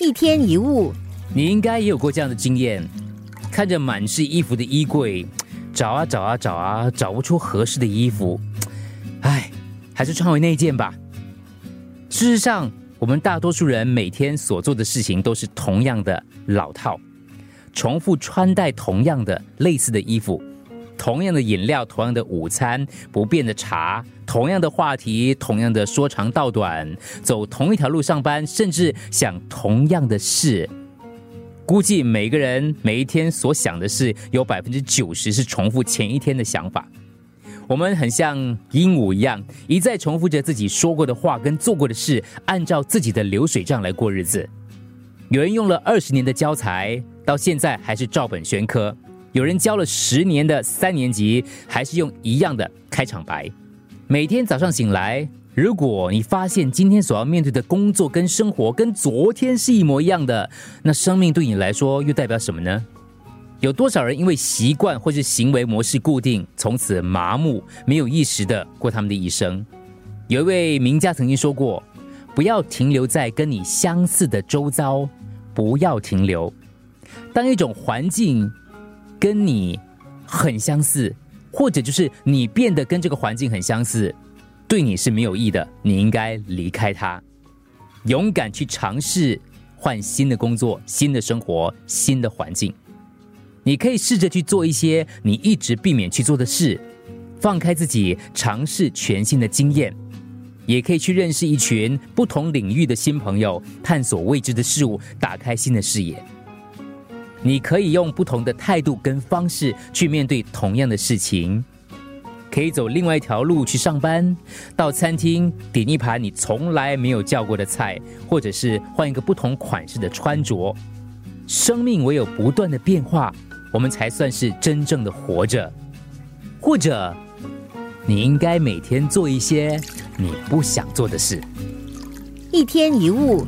一天一物，你应该也有过这样的经验，看着满是衣服的衣柜，找啊找啊找啊，找不出合适的衣服，唉，还是穿回那件吧。事实上，我们大多数人每天所做的事情都是同样的老套，重复穿戴同样的类似的衣服，同样的饮料，同样的午餐，不变的茶，同样的话题，同样的说长道短，走同一条路上班，甚至想同样的事。估计每个人每一天所想的事，有百分之九十是重复前一天的想法。我们很像鹦鹉一样，一再重复着自己说过的话跟做过的事，按照自己的流水账来过日子。有人用了二十年的教材，到现在还是照本宣科；有人教了十年的三年级，还是用一样的开场白。每天早上醒来，如果你发现今天所要面对的工作跟生活跟昨天是一模一样的，那生命对你来说又代表什么呢？有多少人因为习惯或是行为模式固定，从此麻木，没有意识的过他们的一生？有一位名家曾经说过：“不要停留在跟你相似的周遭，不要停留。当一种环境跟你很相似，或者就是你变得跟这个环境很相似，对你是没有益的，你应该离开它，勇敢去尝试换新的工作、新的生活、新的环境。”你可以试着去做一些你一直避免去做的事，放开自己，尝试全新的经验，也可以去认识一群不同领域的新朋友，探索未知的事物，打开新的视野。你可以用不同的态度跟方式去面对同样的事情，可以走另外一条路去上班，到餐厅点一盘你从来没有叫过的菜，或者是换一个不同款式的穿着。生命唯有不断的变化。我们才算是真正的活着，或者你应该每天做一些你不想做的事。一天一物，